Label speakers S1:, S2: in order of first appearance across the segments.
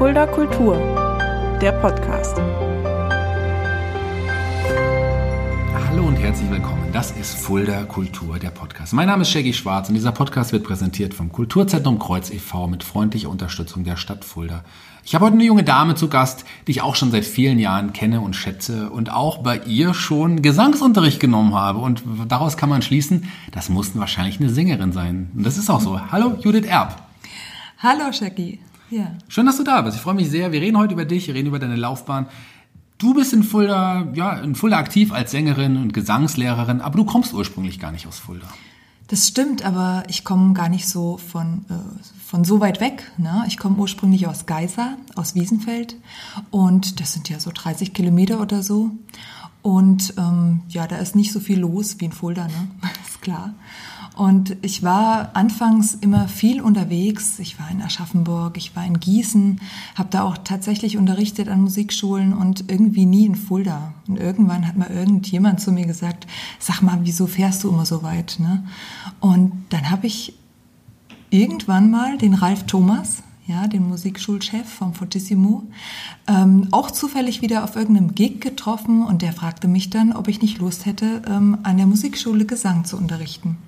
S1: Fulda Kultur, der Podcast.
S2: Hallo und herzlich willkommen. Das ist Fulda Kultur, der Podcast. Mein Name ist Shaggy Schwarz und dieser Podcast wird präsentiert vom Kulturzentrum Kreuz e.V. mit freundlicher Unterstützung der Stadt Fulda. Ich habe heute eine junge Dame zu Gast, die ich auch schon seit vielen Jahren kenne und schätze und auch bei ihr schon Gesangsunterricht genommen habe. Und daraus kann man schließen, das mussten wahrscheinlich eine Sängerin sein. Und das ist auch so. Hallo, Judith Erb.
S3: Hallo, Shaggy. Ja.
S2: Schön, dass du da bist. Ich freue mich sehr. Wir reden heute über dich, wir reden über deine Laufbahn. Du bist in Fulda, ja, in Fulda aktiv als Sängerin und Gesangslehrerin, aber du kommst ursprünglich gar nicht aus Fulda.
S3: Das stimmt, aber ich komme gar nicht so von, äh, von so weit weg. Ne? Ich komme ursprünglich aus Geisa, aus Wiesenfeld. Und das sind ja so 30 Kilometer oder so. Und ähm, ja, da ist nicht so viel los wie in Fulda, ne? ist klar. Und ich war anfangs immer viel unterwegs. Ich war in Aschaffenburg, ich war in Gießen, habe da auch tatsächlich unterrichtet an Musikschulen und irgendwie nie in Fulda. Und irgendwann hat mal irgendjemand zu mir gesagt, sag mal, wieso fährst du immer so weit? Ne? Und dann habe ich irgendwann mal den Ralf Thomas, ja, den Musikschulchef vom Fortissimo, ähm, auch zufällig wieder auf irgendeinem Gig getroffen und der fragte mich dann, ob ich nicht Lust hätte, ähm, an der Musikschule Gesang zu unterrichten.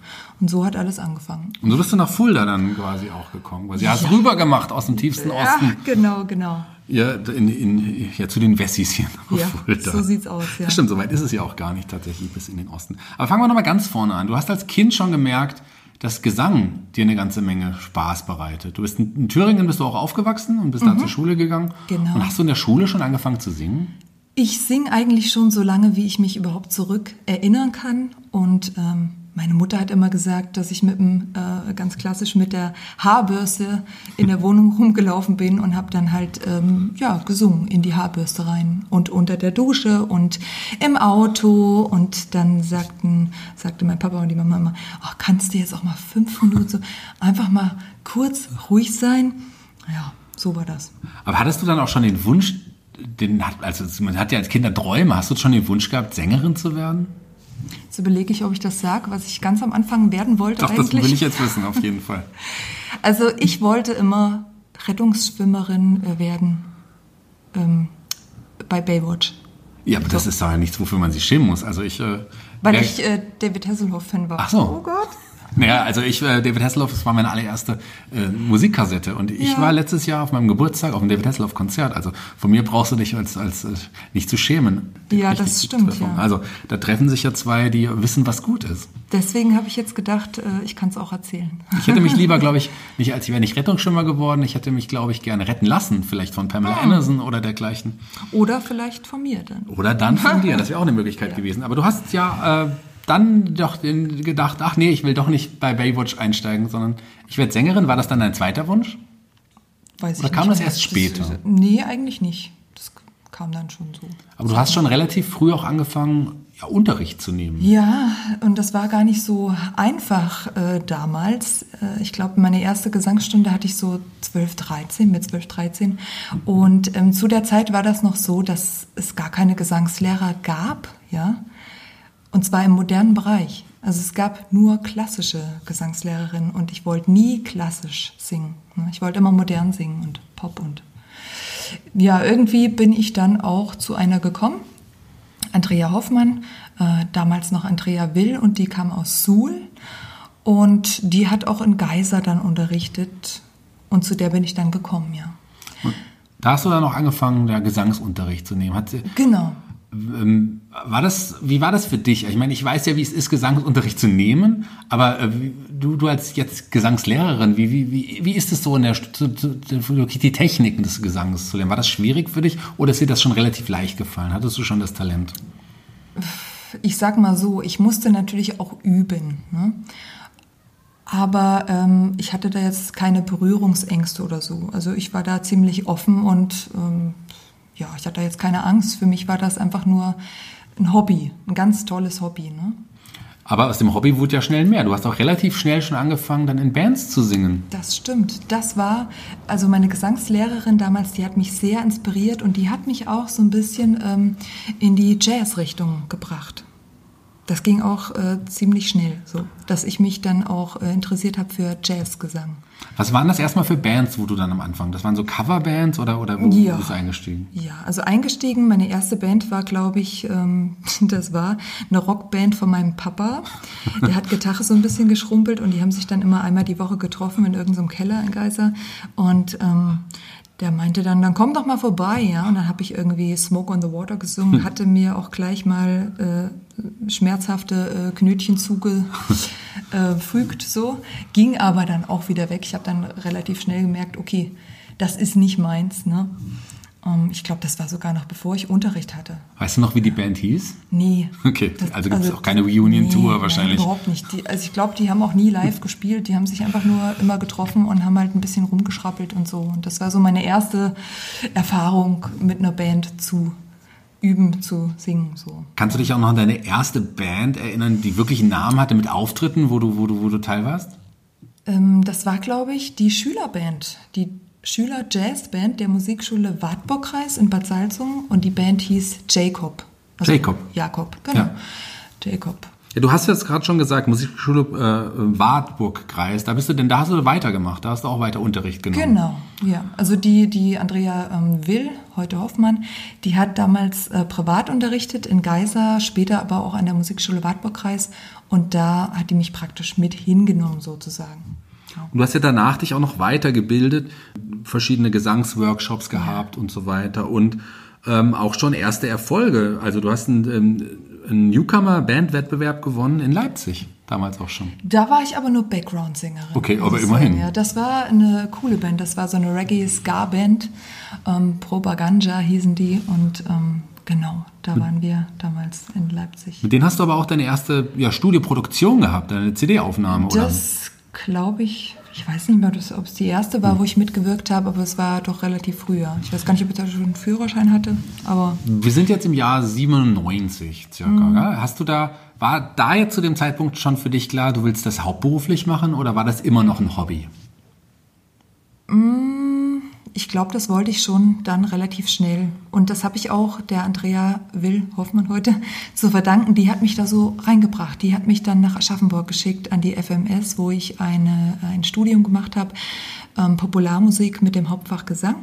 S3: Und so hat alles angefangen.
S2: Und so bist du nach Fulda dann quasi auch gekommen. Quasi. Ja. Hast rüber gemacht aus dem tiefsten Osten.
S3: Ja, genau, genau.
S2: Ja, in, in, ja, zu den Wessis hier nach
S3: Ja,
S2: Fulda.
S3: so sieht's aus, ja.
S2: Das stimmt, so weit ist es ja auch gar nicht tatsächlich bis in den Osten. Aber fangen wir nochmal ganz vorne an. Du hast als Kind schon gemerkt, dass Gesang dir eine ganze Menge Spaß bereitet. Du bist in, in Thüringen bist du auch aufgewachsen und bist da zur Schule gegangen.
S3: Genau.
S2: Und hast du in der Schule schon angefangen zu singen?
S3: Ich singe eigentlich schon so lange, wie ich mich überhaupt zurück erinnern kann. Und ähm, meine Mutter hat immer gesagt, dass ich mit dem, äh, ganz klassisch mit der Haarbürste in der Wohnung rumgelaufen bin und habe dann halt ähm, ja gesungen in die Haarbürste rein und unter der Dusche und im Auto und dann sagten sagte mein Papa und die Mama immer, oh, kannst du jetzt auch mal fünf Minuten so einfach mal kurz ruhig sein? Ja, so war das.
S2: Aber hattest du dann auch schon den Wunsch, den also man hat ja als Kinder Träume, hast du schon den Wunsch gehabt, Sängerin zu werden?
S3: Jetzt überlege ich, ob ich das sage, was ich ganz am Anfang werden wollte
S2: Doch, das
S3: eigentlich.
S2: will ich jetzt wissen, auf jeden Fall.
S3: Also ich wollte immer Rettungsschwimmerin äh, werden ähm, bei Baywatch,
S2: Ja, aber das ist doch ja nichts, wofür man sich schämen muss. Also ich, äh,
S3: weil ich äh, David Hasselhoff-Fan war.
S2: Ach so.
S3: Oh Gott.
S2: Naja, also ich, äh, David Hasselhoff, das war meine allererste äh, Musikkassette. Und ich
S3: Ja.
S2: war letztes Jahr auf meinem Geburtstag auf dem David Hasselhoff-Konzert. Also von mir brauchst du dich als, als äh, nicht zu schämen.
S3: Ja, das stimmt, ja.
S2: Also da treffen sich ja zwei, die wissen, was gut ist.
S3: Deswegen habe ich jetzt gedacht, äh, ich kann es auch erzählen.
S2: Ich hätte mich lieber, glaube ich, nicht als ich wäre nicht Rettungsschwimmer geworden. Ich hätte mich, glaube ich, gerne retten lassen. Vielleicht von Pamela
S3: Ah.
S2: Anderson oder dergleichen.
S3: Oder vielleicht von mir dann.
S2: Oder dann von dir. Das wäre auch eine Möglichkeit gewesen. Aber du hast ja äh, dann doch gedacht, ach nee, ich will doch nicht bei Baywatch einsteigen, sondern ich werde Sängerin. War das dann dein zweiter Wunsch?
S3: Weiß
S2: Oder kam
S3: nicht
S2: das erst später?
S3: nee, eigentlich nicht. Das kam dann schon so.
S2: Aber du hast schon relativ früh auch angefangen, ja, Unterricht zu nehmen.
S3: Ja, und das war gar nicht so einfach äh, damals. Äh, ich glaube, meine erste Gesangsstunde hatte ich so 12, 13, mit 12, 13. Und ähm, zu der Zeit war das noch so, dass es gar keine Gesangslehrer gab, ja. Und zwar im modernen Bereich. Also es gab nur klassische Gesangslehrerinnen und ich wollte nie klassisch singen. Ich wollte immer modern singen und Pop und ja, irgendwie bin ich dann auch zu einer gekommen, Andrea Hoffmann, äh, damals noch Andrea Will und die kam aus Suhl und die hat auch in Geisa dann unterrichtet und zu der bin ich dann gekommen, ja.
S2: Da hast du dann auch angefangen, da Gesangsunterricht zu nehmen. Hat, sie-
S3: Genau.
S2: ähm, war das, wie war das für dich? Ich meine, ich weiß ja, wie es ist, Gesangsunterricht zu nehmen, aber äh, du, du als jetzt Gesangslehrerin, wie, wie, wie, wie ist es so, in der, die Techniken des Gesangs zu lernen? War das schwierig für dich oder ist dir das schon relativ leicht gefallen? Hattest du schon das Talent?
S3: ich sag mal so, ich musste natürlich auch üben. Ne? Aber ähm, ich hatte da jetzt keine Berührungsängste oder so. Also ich war da ziemlich offen und ähm, ja, ich hatte da jetzt keine Angst. Für mich war das einfach nur ein Hobby, ein ganz tolles Hobby. Ne?
S2: Aber aus dem Hobby wurde ja schnell mehr. Du hast auch relativ schnell schon angefangen, dann in Bands zu singen.
S3: Das stimmt. Das war, also meine Gesangslehrerin damals, die hat mich sehr inspiriert und die hat mich auch so ein bisschen ähm, in die Jazz-Richtung gebracht. Das ging auch äh, ziemlich schnell, so, dass ich mich dann auch äh, interessiert habe für Jazzgesang.
S2: Was waren das erstmal für Bands, wo du dann am Anfang? Das waren so Coverbands oder, oder wo
S3: Ja.
S2: bist du eingestiegen?
S3: Ja, also eingestiegen, meine erste Band war, glaube ich, ähm, das war eine Rockband von meinem Papa. Der hat Gitarre so ein bisschen geschrumpelt und die haben sich dann immer einmal die Woche getroffen in irgendeinem Keller in Geiser. Und ähm, der meinte dann, dann komm doch mal vorbei, ja. Und dann habe ich irgendwie Smoke on the Water gesungen, hatte mir auch gleich mal äh, schmerzhafte äh, Knötchen zugefügt, so. Ging aber dann auch wieder weg. Ich habe dann relativ schnell gemerkt, okay, das ist nicht meins, ne. Ähm, ich glaube, das war sogar noch bevor ich Unterricht hatte.
S2: Weißt du noch, wie die Band hieß?
S3: Nee.
S2: Okay, also gibt's auch keine Reunion-Tour
S3: nein,
S2: wahrscheinlich.
S3: überhaupt nicht. Die, also ich glaube, die haben auch nie live gespielt. Die haben sich einfach nur immer getroffen und haben halt ein bisschen rumgeschrappelt und so. Und das war so meine erste Erfahrung mit einer Band zu üben, zu singen. So.
S2: Kannst du dich auch noch an deine erste Band erinnern, die wirklich einen Namen hatte mit Auftritten, wo du, wo du, wo du teil warst?
S3: Ähm, das war, glaube ich, die Schülerband, die Schüler-Jazzband der Musikschule Wartburgkreis in Bad Salzungen und die Band hieß Jacob.
S2: Jacob.
S3: Jakob, genau.
S2: Ja.
S3: Jacob.
S2: Ja, du hast jetzt gerade schon gesagt, Musikschule äh, Wartburg-Kreis, da bist du denn, da hast du weitergemacht, da hast du auch weiter Unterricht genommen.
S3: Genau, ja. Also die, die Andrea ähm, Will, heute Hoffmann, die hat damals äh, privat unterrichtet in Geisa, später aber auch an der Musikschule Wartburgkreis und da hat die mich praktisch mit hingenommen sozusagen. Ja.
S2: Und du hast ja danach dich auch noch weitergebildet, verschiedene Gesangsworkshops gehabt und so weiter und ähm, auch schon erste Erfolge. Also du hast einen, ähm, einen Newcomer-Bandwettbewerb gewonnen in Leipzig, damals auch schon.
S3: Da war ich aber nur Background-Sängerin.
S2: Okay, aber immerhin.
S3: Ja. Das war eine coole Band, das war so eine Reggae-Ska-Band, ähm, Propaganda hießen die und ähm, genau, da waren wir damals in Leipzig.
S2: Mit denen hast du aber auch deine erste ja, Studioproduktion gehabt, deine CD-Aufnahme, oder?
S3: Das glaube ich, ich weiß nicht mehr, ob es die erste war, wo ich mitgewirkt habe, aber es war doch relativ früher. Ich weiß gar nicht, ob ich da schon einen Führerschein hatte, aber
S2: Wir sind jetzt im Jahr 97 circa.
S3: Mhm.
S2: Hast du da, war da jetzt zu dem Zeitpunkt schon für dich klar, du willst das hauptberuflich machen oder war das immer noch ein Hobby?
S3: Ich glaube, das wollte ich schon dann relativ schnell. Und das habe ich auch der Andrea Will Hoffmann heute zu verdanken. Die hat mich da so reingebracht. Die hat mich dann nach Aschaffenburg geschickt an die FMS, wo ich eine, ein Studium gemacht habe, ähm, Popularmusik mit dem Hauptfach Gesang.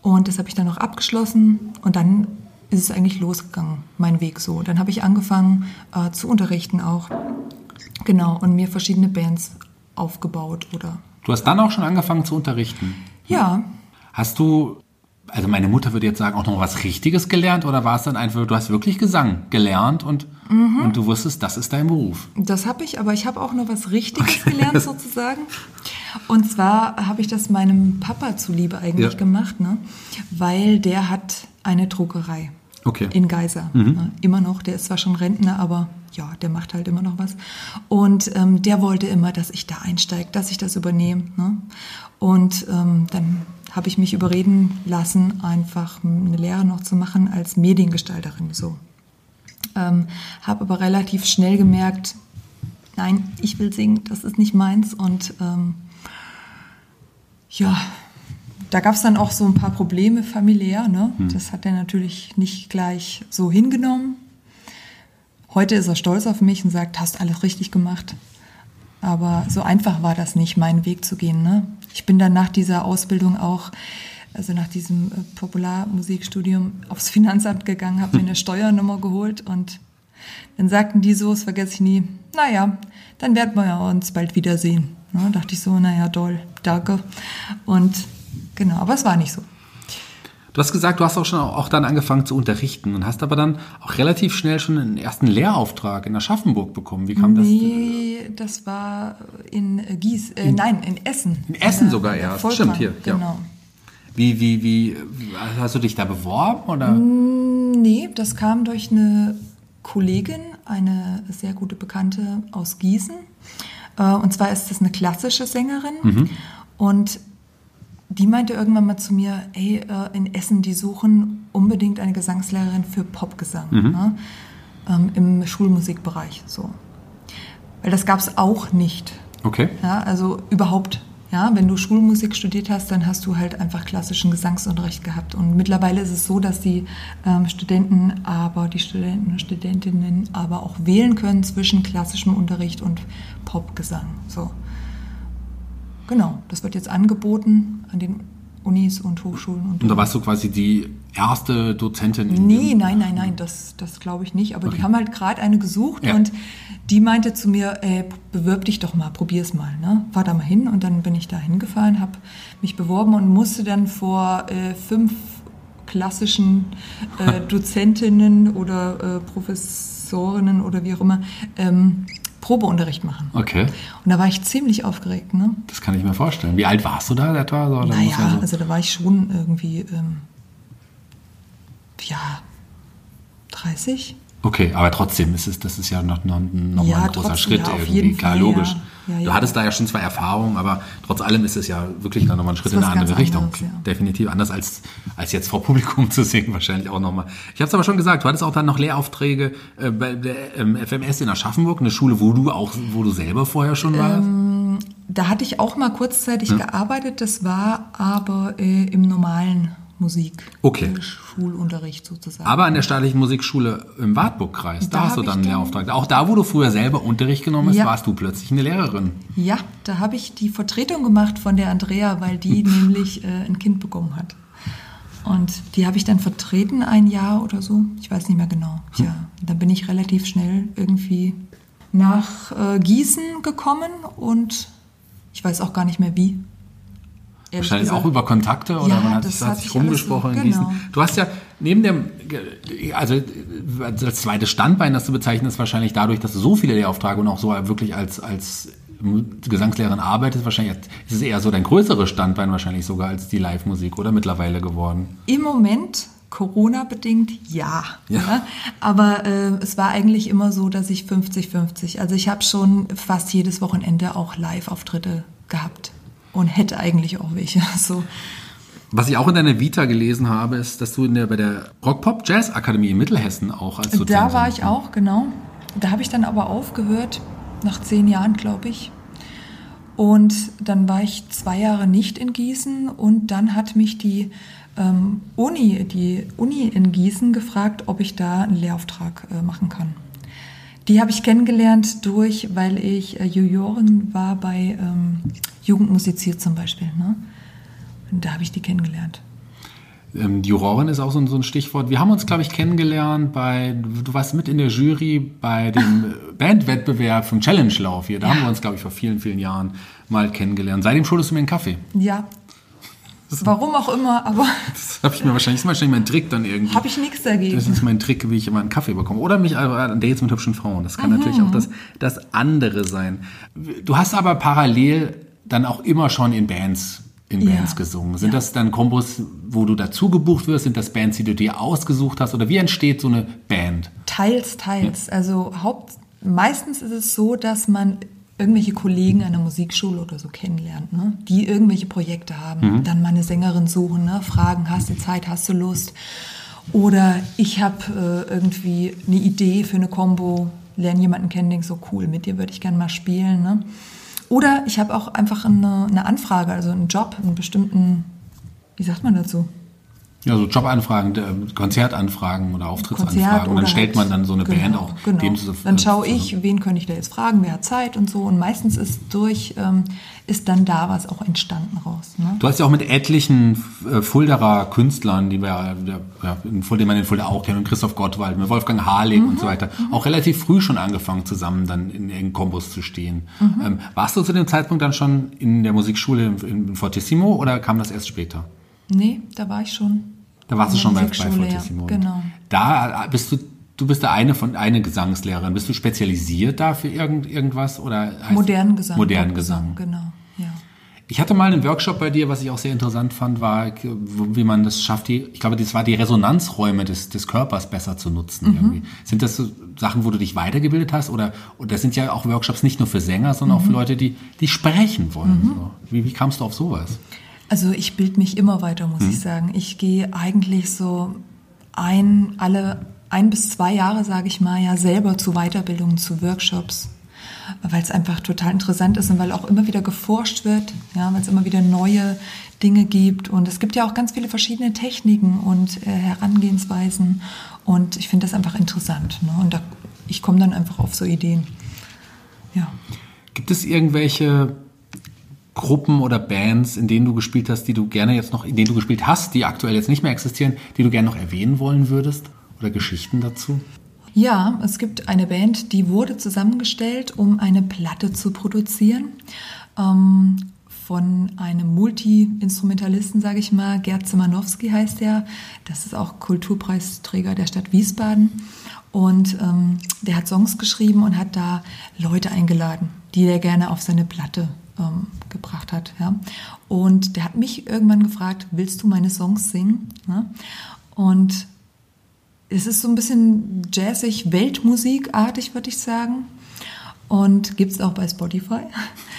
S3: Und das habe ich dann noch abgeschlossen und dann ist es eigentlich losgegangen, mein Weg so. Dann habe ich angefangen äh, zu unterrichten auch. Genau, und mir verschiedene Bands aufgebaut oder
S2: Du hast dann auch schon angefangen zu unterrichten.
S3: Ja,
S2: Hast du, also meine Mutter würde jetzt sagen, auch noch was Richtiges gelernt oder war es dann einfach, du hast wirklich Gesang gelernt und,
S3: Mhm.
S2: und du wusstest, das ist dein Beruf?
S3: Das habe ich, aber ich habe auch noch was Richtiges gelernt sozusagen. Und zwar habe ich das meinem Papa zuliebe eigentlich
S2: Ja.
S3: gemacht, ne? weil der hat eine Druckerei
S2: Okay.
S3: in Geiser. Ne? Immer noch, der ist zwar schon Rentner, aber ja, der macht halt immer noch was. Und ähm, der wollte immer, dass ich da einsteige, dass ich das übernehme. Ne? Und ähm, dann habe ich mich überreden lassen, einfach eine Lehre noch zu machen als Mediengestalterin. So. Ähm, habe aber relativ schnell gemerkt, nein, ich will singen, das ist nicht meins. Und ähm, ja, da gab es dann auch so ein paar Probleme familiär. Ne? Das hat er natürlich nicht gleich so hingenommen. Heute ist er stolz auf mich und sagt, hast alles richtig gemacht. Aber so einfach war das nicht, meinen Weg zu gehen. Ne? Ich bin dann nach dieser Ausbildung auch, also nach diesem äh, Popularmusikstudium, aufs Finanzamt gegangen, habe mir eine Steuernummer geholt und dann sagten die so, das vergesse ich nie, naja, dann werden wir ja uns bald wiedersehen. Ne? dachte ich so, naja, toll, danke. Und genau, aber es war nicht so.
S2: Du hast gesagt, du hast auch schon auch dann angefangen zu unterrichten und hast aber dann auch relativ schnell schon einen ersten Lehrauftrag in Aschaffenburg bekommen. Wie kam das?
S3: Nee, das war in Gieß, äh, nein, in Essen.
S2: In Essen sogar erst.
S3: Volkwang,
S2: Stimmt, hier, ja.
S3: Genau.
S2: Wie, wie, wie, hast du dich da beworben oder?
S3: Nee, das kam durch eine Kollegin, eine sehr gute Bekannte aus Gießen. Äh, Und zwar ist das eine klassische Sängerin. Und die meinte irgendwann mal zu mir, ey, äh, in Essen, die suchen unbedingt eine Gesangslehrerin für Popgesang ne? ähm, im Schulmusikbereich. So. Weil das gab es auch nicht.
S2: Okay.
S3: Ja, also überhaupt Ja, wenn du Schulmusik studiert hast, dann hast du halt einfach klassischen Gesangsunterricht gehabt. Und mittlerweile ist es so, dass die ähm, Studenten, aber die Studenten und Studentinnen aber auch wählen können zwischen klassischem Unterricht und Popgesang. So. Genau, das wird jetzt angeboten an den Unis und Hochschulen. Und,
S2: Und da warst du quasi die erste Dozentin? in
S3: Nee, nein, nein, nein, das, das glaube ich nicht. Aber
S2: Okay.
S3: die haben halt gerade eine gesucht
S2: Ja.
S3: und die meinte zu mir, ey, bewirb dich doch mal, probier's mal. Ne? Fahr da mal hin und dann bin ich da hingefahren, habe mich beworben und musste dann vor äh, fünf klassischen äh, Dozentinnen oder äh, Professorinnen oder wie auch immer ähm, Probeunterricht machen.
S2: Okay,
S3: Und da war ich ziemlich aufgeregt. Ne?
S2: das kann ich mir vorstellen. Wie alt warst du da etwa? So,
S3: Naja,
S2: man so-
S3: also da war ich schon irgendwie, ähm, ja, 30.
S2: Okay, aber trotzdem ist es, das ist ja noch, noch, noch
S3: Ja,
S2: mal ein großer
S3: trotzdem,
S2: Schritt
S3: ja,
S2: irgendwie. Klar,
S3: Fall,
S2: logisch.
S3: ja. Ja,
S2: Du
S3: ja.
S2: hattest da ja schon zwei Erfahrungen, aber trotz allem ist es ja wirklich noch mal ein Schritt in eine andere Richtung.
S3: anderes, ja.
S2: Definitiv anders als, als jetzt vor Publikum zu singen, wahrscheinlich auch nochmal. Ich habe es aber schon gesagt, du hattest auch dann noch Lehraufträge äh, bei der ähm, FMS in Aschaffenburg, eine Schule, wo du auch, wo du selber vorher schon warst.
S3: Ähm, Da hatte ich auch mal kurzzeitig gearbeitet, das war aber äh, im normalen Musik.
S2: Okay.
S3: Schulunterricht sozusagen.
S2: Aber an der staatlichen Musikschule im Wartburgkreis, da,
S3: Da
S2: hast du dann einen Lehrauftrag. Auch da, wo du früher selber Unterricht genommen hast,
S3: Ja.
S2: warst du plötzlich eine Lehrerin.
S3: ja, da habe ich die Vertretung gemacht von der Andrea, weil die nämlich äh, ein Kind bekommen hat. Und die habe ich dann vertreten ein Jahr oder so. Ich weiß nicht mehr genau. Ja, dann bin ich relativ schnell irgendwie nach äh, Gießen gekommen und ich weiß auch gar nicht mehr wie.
S2: Wahrscheinlich
S3: gesagt.
S2: auch über Kontakte oder
S3: Ja,
S2: man hat,
S3: das
S2: hat sich rumgesprochen in Gießen.
S3: genau.
S2: Du hast ja neben dem, also als zweites Standbein, das du bezeichnest, wahrscheinlich dadurch, dass du so viele Lehraufträge und auch so wirklich als, als Gesangslehrerin arbeitest, wahrscheinlich ist es eher so dein größeres Standbein wahrscheinlich sogar als die Live-Musik oder mittlerweile geworden.
S3: Im Moment, Corona-bedingt, ja.
S2: Ja.
S3: ja. Aber äh, es war eigentlich immer so, dass ich 50-50, also ich habe schon fast jedes Wochenende auch Live-Auftritte gehabt und hätte eigentlich auch welche. So.
S2: Was ich auch in deiner Vita gelesen habe, ist, dass du in der, bei der Rock-Pop-Jazz-Akademie in Mittelhessen auch als Dozentin
S3: Da war ich auch, genau. Da habe ich dann aber aufgehört, nach zehn Jahren, glaube ich. Und dann war ich zwei Jahre nicht in Gießen und dann hat mich die ähm, Uni, die Uni in Gießen gefragt, ob ich da einen Lehrauftrag äh, machen kann. Die habe ich kennengelernt durch, weil ich äh, Jurorin war bei ähm, Jugendmusiziert zum Beispiel. Ne? Und da habe ich die kennengelernt.
S2: Ähm, die Jurorin ist auch so ein, so ein Stichwort. Wir haben uns, glaube ich, kennengelernt bei, du warst mit in der Jury bei dem Bandwettbewerb vom Challenge-Lauf hier. Da
S3: Ja.
S2: haben wir uns, glaube ich, vor vielen, vielen Jahren mal kennengelernt. Seitdem schuldest du mir einen Kaffee.
S3: Ja. Warum auch immer, aber
S2: Das habe ich mir wahrscheinlich, das ist wahrscheinlich mein Trick dann irgendwie.
S3: habe ich nichts dagegen.
S2: Das ist mein Trick, wie ich immer einen Kaffee bekomme. Oder mich aber an Dates mit hübschen Frauen. Das
S3: Mhm.
S2: kann natürlich auch das, das andere sein. Du hast aber parallel dann auch immer schon in Bands in
S3: Ja.
S2: Bands gesungen. Sind das dann Kombos, wo du dazu gebucht wirst? Sind das Bands, die du dir ausgesucht hast? Oder wie entsteht so eine Band?
S3: Teils, teils. Also Haupt, meistens ist es so, dass man irgendwelche Kollegen an der Musikschule oder so kennenlernt, ne? die irgendwelche Projekte haben, dann mal eine Sängerin suchen, ne? fragen, hast du Zeit, hast du Lust? Oder ich habe äh, irgendwie eine Idee für eine Combo, lerne jemanden kennen, denk so cool, mit dir würde ich gerne mal spielen. Ne? Oder ich habe auch einfach eine, eine Anfrage, also einen Job, einen bestimmten, wie sagt man dazu?
S2: Ja, so Jobanfragen, äh, Konzertanfragen oder Auftrittsanfragen.
S3: Konzert
S2: und dann stellt man dann so eine
S3: genau,
S2: Band auch
S3: Genau.
S2: dem zu-
S3: dann schaue
S2: zu-
S3: ich, wen könnte ich da jetzt fragen, wer hat Zeit und so. Und meistens ist durch, ähm, ist dann da was auch entstanden raus. Ne?
S2: Du hast ja auch mit etlichen äh, Fulderer Künstlern, die wir, ja, die man in Fulda auch kennt, mit Christoph Gottwald, mit Wolfgang Harling und so weiter, auch relativ früh schon angefangen, zusammen dann in, in Kombos zu stehen. Ähm, warst du zu dem Zeitpunkt dann schon in der Musikschule in, in Fortissimo oder kam das erst später?
S3: Nee, da war ich schon.
S2: Da warst du schon bei, bei Fortissimo.
S3: Genau.
S2: Da bist du, du bist da eine von eine Gesangslehrerin. Bist du spezialisiert da für irgend, irgendwas oder
S3: Modernen Gesang.
S2: Modernen Gesang.
S3: Genau, ja.
S2: Ich hatte mal einen Workshop bei dir, was ich auch sehr interessant fand, war, wie man das schafft, die, ich glaube, das war die Resonanzräume des, des Körpers besser zu nutzen.
S3: Mhm.
S2: Irgendwie. Sind das so Sachen, wo du dich weitergebildet hast? Oder, und das sind ja auch Workshops nicht nur für Sänger, sondern auch
S3: Mhm.
S2: für Leute, die, die sprechen wollen. So. Wie, wie kamst du auf sowas?
S3: Also ich bilde mich immer weiter, muss
S2: Hm.
S3: ich sagen. Ich gehe eigentlich so ein, alle ein bis zwei Jahre, sage ich mal, ja selber zu Weiterbildungen, zu Workshops. weil es einfach total interessant ist und weil auch immer wieder geforscht wird, ja, weil es immer wieder neue Dinge gibt und es gibt ja auch ganz viele verschiedene Techniken und äh, Herangehensweisen und ich finde das einfach interessant ne? und da, ich komme dann einfach auf so Ideen. Ja.
S2: Gibt es irgendwelche Gruppen oder Bands, in denen du gespielt hast, die du gerne jetzt noch, in denen du gespielt hast, die aktuell jetzt nicht mehr existieren, die du gerne noch erwähnen wollen würdest? Oder Geschichten dazu?
S3: Ja, es gibt eine Band, die wurde zusammengestellt, um eine Platte zu produzieren. Ähm, von einem Multi-Instrumentalisten, sage ich mal, Gerd Zimanowski heißt er. Das ist auch Kulturpreisträger der Stadt Wiesbaden. Und ähm, der hat Songs geschrieben und hat da Leute eingeladen, die er gerne auf seine Platte ähm, gebracht hat. Ja. Und der hat mich irgendwann gefragt, willst du meine Songs singen? Ja. Und es ist so ein bisschen jazzig, Weltmusikartig, würde ich sagen. Und gibt es auch bei Spotify.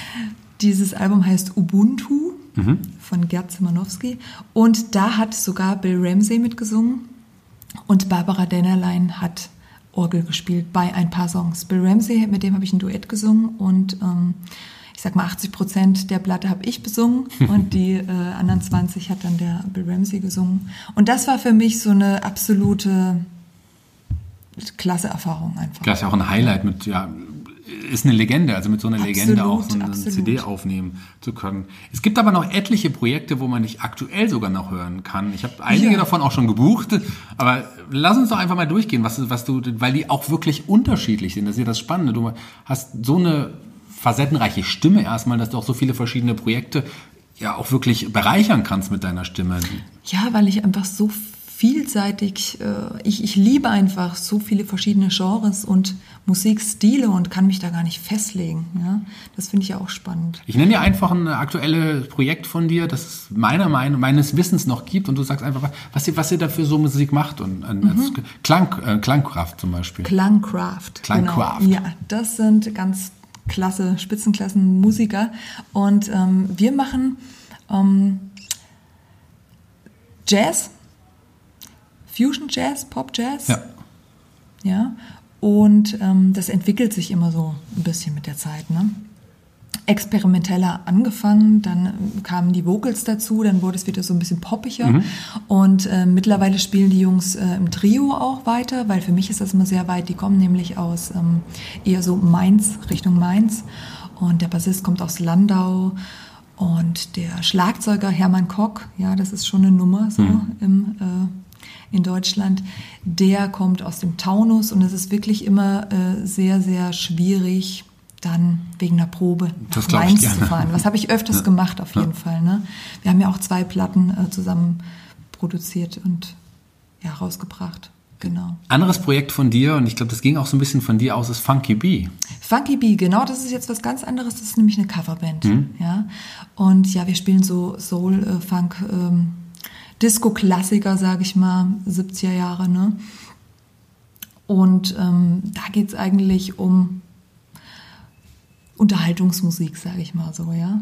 S3: Dieses Album heißt Ubuntu mhm. von Gerd Zimanowski. Und da hat sogar Bill Ramsey mitgesungen. Und Barbara Dennerlein hat Orgel gespielt bei ein paar Songs. Bill Ramsey, mit dem habe ich ein Duett gesungen und ähm, ich sag mal 80 Prozent der Platte habe ich besungen und die äh, anderen 20 hat dann der Bill Ramsey gesungen. Und das war für mich so eine absolute klasse Erfahrung einfach.
S2: Ist ja auch ein Highlight mit, ja, ist eine Legende, also mit so einer absolut, Legende auch so eine absolut. CD aufnehmen zu können. Es gibt aber noch etliche Projekte, wo man dich aktuell sogar noch hören kann. Ich habe einige ja. davon auch schon gebucht, aber lass uns doch einfach mal durchgehen, was, was du, weil die auch wirklich unterschiedlich sind. Das ist ja das Spannende. Du hast so eine facettenreiche Stimme erstmal, dass du auch so viele verschiedene Projekte ja auch wirklich bereichern kannst mit deiner Stimme.
S3: Ja, weil ich einfach so vielseitig, äh, ich, ich liebe einfach so viele verschiedene Genres und Musikstile und kann mich da gar nicht festlegen. Ja? Das finde ich ja auch spannend.
S2: Ich nenne dir einfach ein aktuelles Projekt von dir, das es meiner Meinung, meines Wissens noch gibt und du sagst einfach, was ihr, was ihr dafür so Musik macht und mhm. Klang, äh, Klangkraft zum Beispiel.
S3: Klangkraft.
S2: Klangkraft.
S3: Genau. Ja, das sind ganz klasse, Spitzenklassen Musiker. Und ähm, wir machen ähm, Jazz, Fusion Jazz, Pop Jazz.
S2: Ja.
S3: Ja. Und ähm, das entwickelt sich immer so ein bisschen mit der Zeit. Ne? Experimenteller angefangen, dann kamen die Vocals dazu, dann wurde es wieder so ein bisschen poppiger. Mhm. und äh, mittlerweile spielen die Jungs äh, im Trio auch weiter, weil für mich ist das immer sehr weit, die kommen nämlich aus ähm, eher so Mainz, Richtung Mainz. Und der Bassist kommt aus Landau. Und der Schlagzeuger Hermann Kock, ja, das ist schon eine Nummer so mhm. im äh, in Deutschland, der kommt aus dem Taunus und es ist wirklich immer äh, sehr, sehr schwierig, dann wegen der Probe
S2: nach Mainz
S3: zu fahren. Was habe ich öfters ja. gemacht auf jeden ja. Fall. Ne? Wir haben ja auch zwei Platten äh, zusammen produziert und ja, rausgebracht. Genau.
S2: Anderes Projekt von dir, und ich glaube, das ging auch so ein bisschen von dir aus, ist Funky Bee.
S3: Funky Bee, genau, das ist jetzt was ganz anderes. Das ist nämlich eine Coverband. Mhm. Ja? Und ja, wir spielen so Soul, äh, Funk, ähm, Disco-Klassiker, sage ich mal, 70er Jahre. Ne? Und ähm, da geht es eigentlich um Unterhaltungsmusik, sage ich mal so, ja.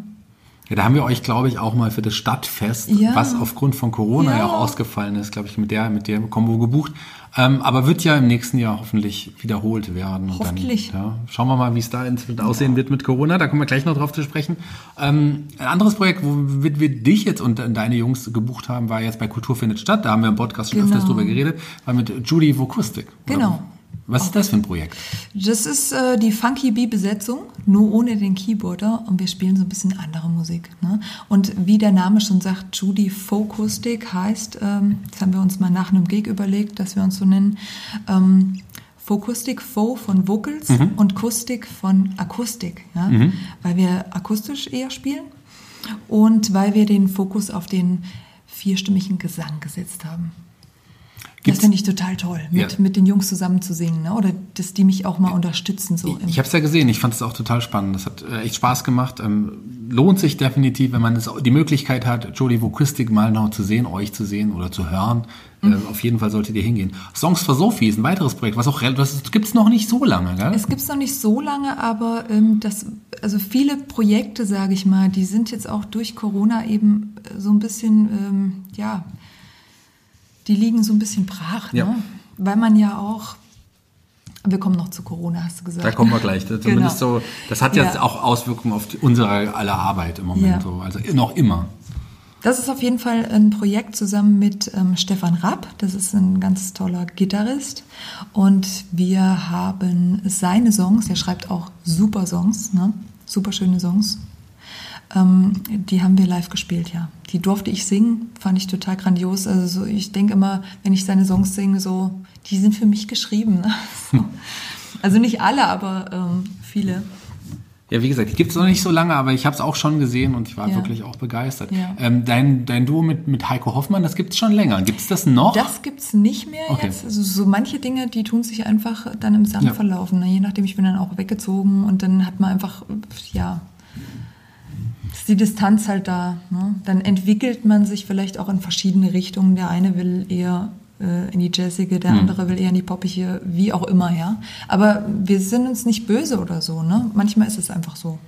S2: Ja, da haben wir euch, glaube ich, auch mal für das Stadtfest, ja. was aufgrund von Corona ja. ja, auch ausgefallen ist, glaube ich, mit der, mit der Combo gebucht. Ähm, aber wird ja im nächsten Jahr hoffentlich wiederholt werden.
S3: Hoffentlich.
S2: Dann, ja, schauen wir mal, wie es da aussehen wird mit Corona. Da kommen wir gleich noch drauf zu sprechen. Ähm, ein anderes Projekt, wo wir, wir, dich jetzt und deine Jungs gebucht haben, war jetzt bei Kultur findet statt. Da haben wir im Podcast schon genau. öfters drüber geredet, war mit Judy Vokustik.
S3: Genau.
S2: Was ist das für ein Projekt?
S3: Das ist äh, die Funky Bee-Besetzung, nur ohne den Keyboarder und wir spielen so ein bisschen andere Musik. Ne? Und wie der Name schon sagt, Judy Fokustik heißt, ähm, das haben wir uns mal nach einem Gig überlegt, dass wir uns so nennen, ähm, Fokustik, Fo von Vocals mhm. und Kustik von Akustik, ja? Mhm. weil wir akustisch eher spielen und weil wir den Fokus auf den vierstimmigen Gesang gesetzt haben. Gibt's? Das finde ich total toll, mit, ja. mit den Jungs zusammen zu singen, ne? oder dass die mich auch mal unterstützen. So
S2: ich habe es ja gesehen, ich fand es auch total spannend. Das hat äh, echt Spaß gemacht. Ähm, lohnt sich definitiv, wenn man es, die Möglichkeit hat, Jodie Vokustik mal noch zu sehen, euch zu sehen oder zu hören. Mhm. Äh, auf jeden Fall solltet ihr hingehen. Songs for Sophie ist ein weiteres Projekt, was auch das gibt es noch nicht so lange, gell?
S3: Es gibt es noch nicht so lange, aber ähm, das, also viele Projekte, sage ich mal, die sind jetzt auch durch Corona eben äh, so ein bisschen, ähm, ja, die liegen so ein bisschen brach, ne? ja. weil man ja auch Wir kommen noch zu Corona, hast du gesagt.
S2: Da kommen wir gleich. Das,
S3: Genau.
S2: so, das hat jetzt
S3: Ja.
S2: auch Auswirkungen auf die, unsere aller Arbeit im Moment.
S3: Ja.
S2: So. Also noch immer.
S3: Das ist auf jeden Fall ein Projekt zusammen mit ähm, Stefan Rapp. Das ist ein ganz toller Gitarrist. Und wir haben seine Songs, er schreibt auch super Songs, ne? super schöne Songs. Ähm, die haben wir live gespielt, ja. Die durfte ich singen, fand ich total grandios. Also so, ich denke immer, wenn ich seine Songs singe, so, die sind für mich geschrieben. Ne? So. Also nicht alle, aber ähm, viele.
S2: Ja, wie gesagt, die gibt es noch nicht so lange, aber ich habe es auch schon gesehen und ich war
S3: Ja.
S2: wirklich auch begeistert.
S3: Ja.
S2: Ähm, dein, dein Duo mit, mit Heiko Hoffmann, das gibt es schon länger. Gibt es das noch?
S3: Das gibt's nicht mehr
S2: Okay.
S3: jetzt. Also so manche Dinge, die tun sich einfach dann im Sand
S2: Ja.
S3: verlaufen. Ne? Je nachdem, ich bin dann auch weggezogen und dann hat man einfach, ja, ist die Distanz halt da. Ne? Dann entwickelt man sich vielleicht auch in verschiedene Richtungen. Der eine will eher äh, in die Jazzige, der andere will eher in die Poppige, wie auch immer, ja. Aber wir sind uns nicht böse oder so, ne? Manchmal ist es einfach so.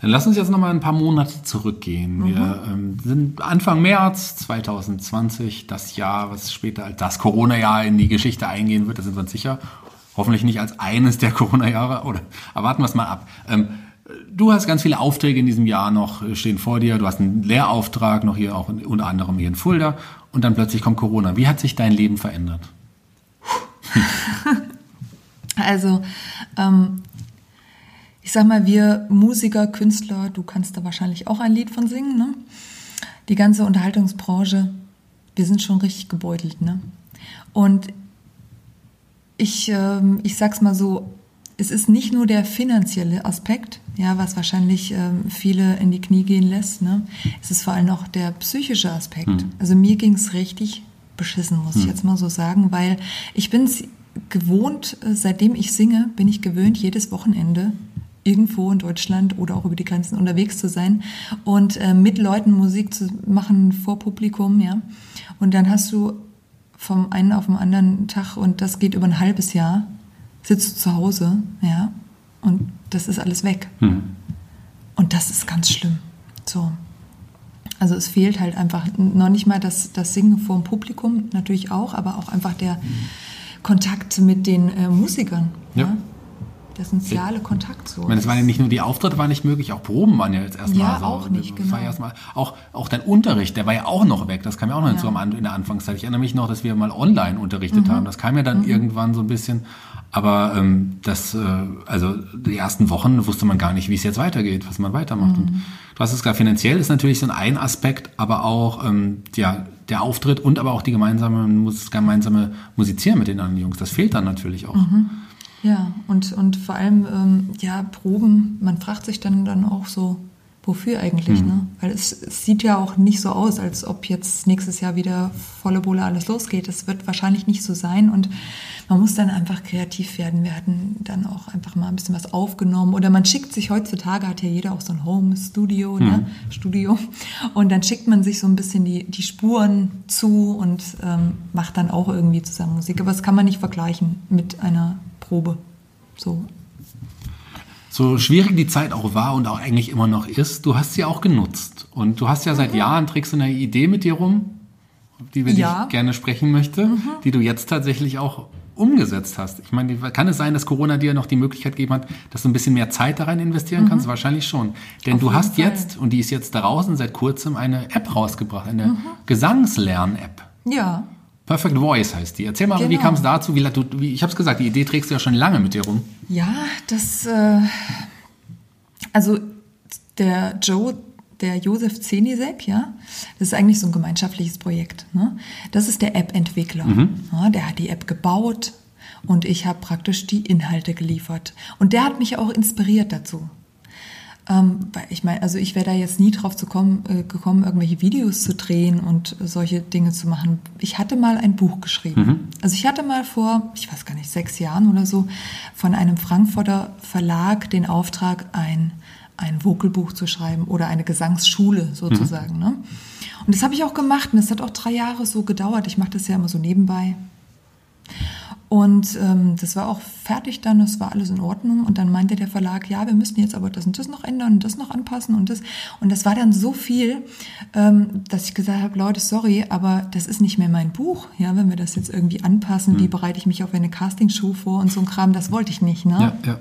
S2: Dann lass uns jetzt noch mal ein paar Monate zurückgehen.
S3: Mhm.
S2: Wir ähm, sind Anfang März 2020, das Jahr, was später als das Corona-Jahr in die Geschichte eingehen wird, da sind wir uns sicher. Hoffentlich nicht als eines der Corona-Jahre, oder erwarten wir es mal ab. Ähm, du hast ganz viele Aufträge in diesem Jahr noch äh, stehen vor dir. Du hast einen Lehrauftrag noch hier auch unter anderem hier in Fulda. Und dann plötzlich kommt Corona. Wie hat sich dein Leben verändert?
S3: Also, ähm, ich sag mal, wir Musiker, Künstler, du kannst da wahrscheinlich auch ein Lied von singen, ne? Die ganze Unterhaltungsbranche, wir sind schon richtig gebeutelt, ne? Und ich, ähm, ich sag's mal so, es ist nicht nur der finanzielle Aspekt, ja, was wahrscheinlich ähm, viele in die Knie gehen lässt, ne? Es ist vor allem auch der psychische Aspekt. Also mir ging's richtig beschissen, muss ich jetzt mal so sagen, weil ich bin's gewohnt, äh, seitdem ich singe, bin ich gewöhnt, jedes Wochenende irgendwo in Deutschland oder auch über die Grenzen unterwegs zu sein und äh, mit Leuten Musik zu machen vor Publikum, ja. Und dann hast du vom einen auf den anderen Tag und das geht über ein halbes Jahr, sitzt du zu Hause, ja, und das ist alles weg. Und das ist ganz schlimm. So. Also es fehlt halt einfach noch nicht mal das, das Singen vor dem Publikum, natürlich auch, aber auch einfach der Kontakt mit den äh, Musikern. Ja.
S2: Ja.
S3: Der soziale Kontakt so.
S2: Ich meine, es waren ja nicht nur die Auftritte, waren nicht möglich, auch Proben waren ja jetzt erstmal
S3: Ja,
S2: so.
S3: auch nicht, genau.
S2: erstmal, auch, auch dein Unterricht, der war ja auch noch weg. Das kam ja auch noch hinzu
S3: Ja.
S2: An- in der Anfangszeit. Ich erinnere mich noch, dass wir mal online
S3: Mhm.
S2: unterrichtet haben. Das kam ja dann irgendwann so ein bisschen. Aber ähm, das, äh, also die ersten Wochen wusste man gar nicht, wie es jetzt weitergeht, was man weitermacht.
S3: Mhm.
S2: Und du hast es gerade finanziell ist natürlich so ein Aspekt, aber auch ähm, ja, der Auftritt und aber auch die gemeinsame, gemeinsame Musizieren mit den anderen Jungs. Das fehlt dann natürlich auch.
S3: Mhm. Ja, und, und vor allem, ähm, ja, Proben, man fragt sich dann, dann auch so, wofür eigentlich,
S2: Mhm.
S3: ne? Weil es, es sieht ja auch nicht so aus, als ob jetzt nächstes Jahr wieder volle Bulle alles losgeht. Das wird wahrscheinlich nicht so sein und man muss dann einfach kreativ werden. Wir hatten dann auch einfach mal ein bisschen was aufgenommen oder man schickt sich heutzutage, hat ja jeder auch so ein Home-Studio, ne? Studio und dann schickt man sich so ein bisschen die, die Spuren zu und ähm, macht dann auch irgendwie zusammen Musik. Aber das kann man nicht vergleichen mit einer Probe. So.
S2: So schwierig die Zeit auch war und auch eigentlich immer noch ist, du hast sie auch genutzt. Und du hast ja seit Jahren, trägst du eine Idee mit dir rum, die wir
S3: Ja.
S2: dich gerne sprechen möchte, die du jetzt tatsächlich auch umgesetzt hast. Ich meine, kann es sein, dass Corona dir noch die Möglichkeit gegeben hat, dass du ein bisschen mehr Zeit da rein investieren kannst? Wahrscheinlich schon. Denn
S3: Auf
S2: du hast
S3: Fall.
S2: jetzt, und die ist jetzt draußen seit kurzem, eine App rausgebracht, eine Gesangslern-App.
S3: Ja.
S2: Perfect Voice heißt die. Erzähl mal, wie
S3: Genau.
S2: kam es dazu? Wie, wie, ich habe es gesagt, die Idee trägst du ja schon lange mit dir rum.
S3: Ja, das, äh, also der Joe, der Josef Zenisek, ja, das ist eigentlich so ein gemeinschaftliches Projekt. Ne? Das ist der App-Entwickler. Ja, der hat die App gebaut und ich habe praktisch die Inhalte geliefert. Und der hat mich auch inspiriert dazu. Ähm, weil ich meine, also ich wäre da jetzt nie drauf zu kommen, äh, gekommen, irgendwelche Videos zu drehen und solche Dinge zu machen. Ich hatte mal ein Buch geschrieben. Also ich hatte mal vor, ich weiß gar nicht, sechs Jahren oder so, von einem Frankfurter Verlag den Auftrag, ein, ein Vocalbuch zu schreiben oder eine Gesangsschule sozusagen. Ne? Und das habe ich auch gemacht und das hat auch drei Jahre so gedauert. Ich mache das ja immer so nebenbei. Und ähm, das war auch fertig dann, das war alles in Ordnung. Und dann meinte der Verlag, ja, wir müssten jetzt aber das und das noch ändern und das noch anpassen und das. Und das war dann so viel, ähm, dass ich gesagt habe, Leute, sorry, aber das ist nicht mehr mein Buch. Ja, wenn wir das jetzt irgendwie anpassen, mhm. wie bereite ich mich auf eine Castingshow vor und so ein Kram, das wollte ich nicht. Ne? Ja, ja.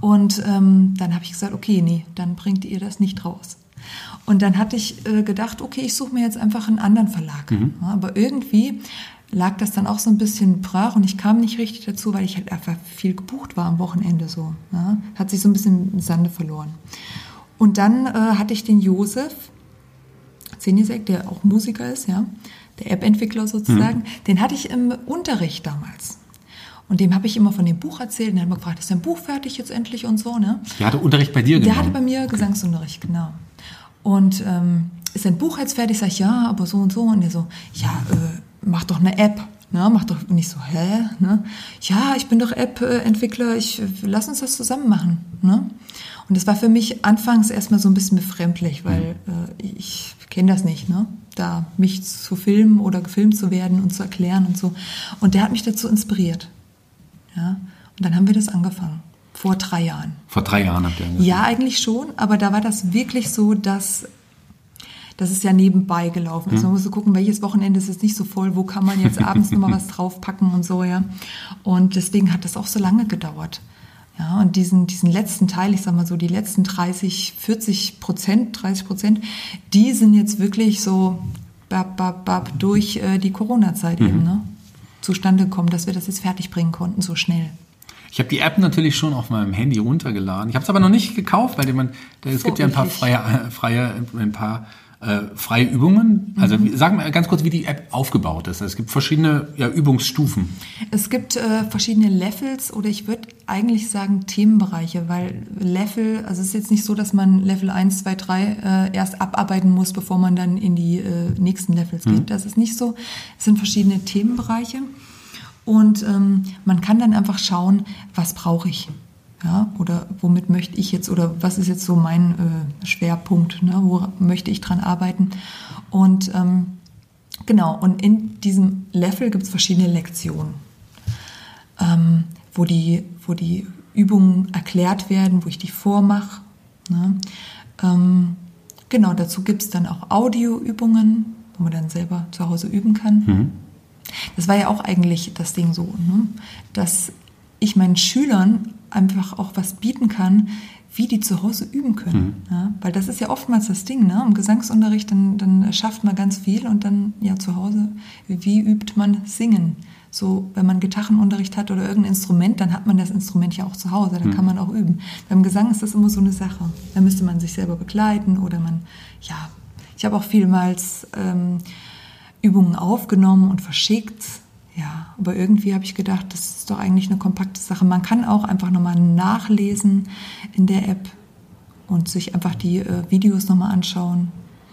S3: Und ähm, dann habe ich gesagt, okay, nee, dann bringt ihr das nicht raus. Und dann hatte ich äh, gedacht, okay, ich suche mir jetzt einfach einen anderen Verlag. Mhm. Ja, aber irgendwie lag das dann auch so ein bisschen brach und ich kam nicht richtig dazu, weil ich halt einfach viel gebucht war am Wochenende so. Ja. Hat sich so ein bisschen im Sande verloren. Und dann äh, hatte ich den Josef Zenisek, der auch Musiker ist, ja, der App-Entwickler sozusagen, mhm. den hatte ich im Unterricht damals. Und dem habe ich immer von dem Buch erzählt und er hat mir gefragt, ist dein Buch fertig jetzt endlich und so, ne?
S2: Der hatte Unterricht bei dir?
S3: Der hatte bei mir Gesangsunterricht, genau. Und ähm, ist dein Buch jetzt fertig? Sag ich, ja, aber so und so. Und er so, ja, äh, mach doch eine App. Ne, mach doch nicht so, hä? Ne? Ja, ich bin doch App-Entwickler, ich lass uns das zusammen machen. Ne? Und das war für mich anfangs erstmal so ein bisschen befremdlich, weil äh, ich kenne das nicht, ne? Da mich zu filmen oder gefilmt zu werden und zu erklären und so. Und der hat mich dazu inspiriert. Ja? Und dann haben wir das angefangen. Vor drei Jahren.
S2: Vor drei Jahren habt ihr
S3: angefangen? Ja, eigentlich schon, aber da war das wirklich so, dass das ist ja nebenbei gelaufen. Also man muss so gucken, welches Wochenende ist jetzt nicht so voll, wo kann man jetzt abends nochmal was draufpacken und so, ja. Und deswegen hat das auch so lange gedauert. Ja, und diesen, diesen letzten Teil, ich sag mal so, die letzten 30, 40 Prozent, 30 Prozent, die sind jetzt wirklich so bab, bab, bab, durch äh, die Corona-Zeit mhm. eben, ne? zustande gekommen, dass wir das jetzt fertig bringen konnten, so schnell.
S2: Ich habe die App natürlich schon auf meinem Handy runtergeladen. Ich habe es aber noch nicht gekauft, weil man, es gibt ja ein paar freie, freie, ein paar äh, freie Übungen? Also mhm. sag mal ganz kurz, wie die App aufgebaut ist. Es gibt verschiedene ja, Übungsstufen.
S3: Es gibt äh, verschiedene Levels oder ich würde eigentlich sagen Themenbereiche, weil Level, also es ist jetzt nicht so, dass man Level 1, 2, 3 äh, erst abarbeiten muss, bevor man dann in die äh, nächsten Levels mhm. geht. Das ist nicht so. Es sind verschiedene Themenbereiche. Und ähm, man kann dann einfach schauen, was brauche ich. Ja, oder womit möchte ich jetzt, oder was ist jetzt so mein äh, Schwerpunkt, ne? wo möchte ich dran arbeiten? Und ähm, genau, und in diesem Level gibt es verschiedene Lektionen, ähm, wo, die, wo die Übungen erklärt werden, wo ich die vormache. Ne? Ähm, genau, dazu gibt es dann auch Audioübungen, wo man dann selber zu Hause üben kann. Mhm. Das war ja auch eigentlich das Ding so, ne? dass ich meinen Schülern einfach auch was bieten kann, wie die zu Hause üben können. Mhm. Ja, weil das ist ja oftmals das Ding, ne? Im Gesangsunterricht, dann, dann schafft man ganz viel und dann ja zu Hause, wie übt man Singen? So, wenn man Gitarrenunterricht hat oder irgendein Instrument, dann hat man das Instrument ja auch zu Hause, dann mhm. kann man auch üben. Beim Gesang ist das immer so eine Sache. Da müsste man sich selber begleiten oder man, ja, ich habe auch vielmals ähm, Übungen aufgenommen und verschickt ja, aber irgendwie habe ich gedacht, das ist doch eigentlich eine kompakte Sache. Man kann auch einfach nochmal nachlesen in der App und sich einfach die äh, Videos nochmal anschauen.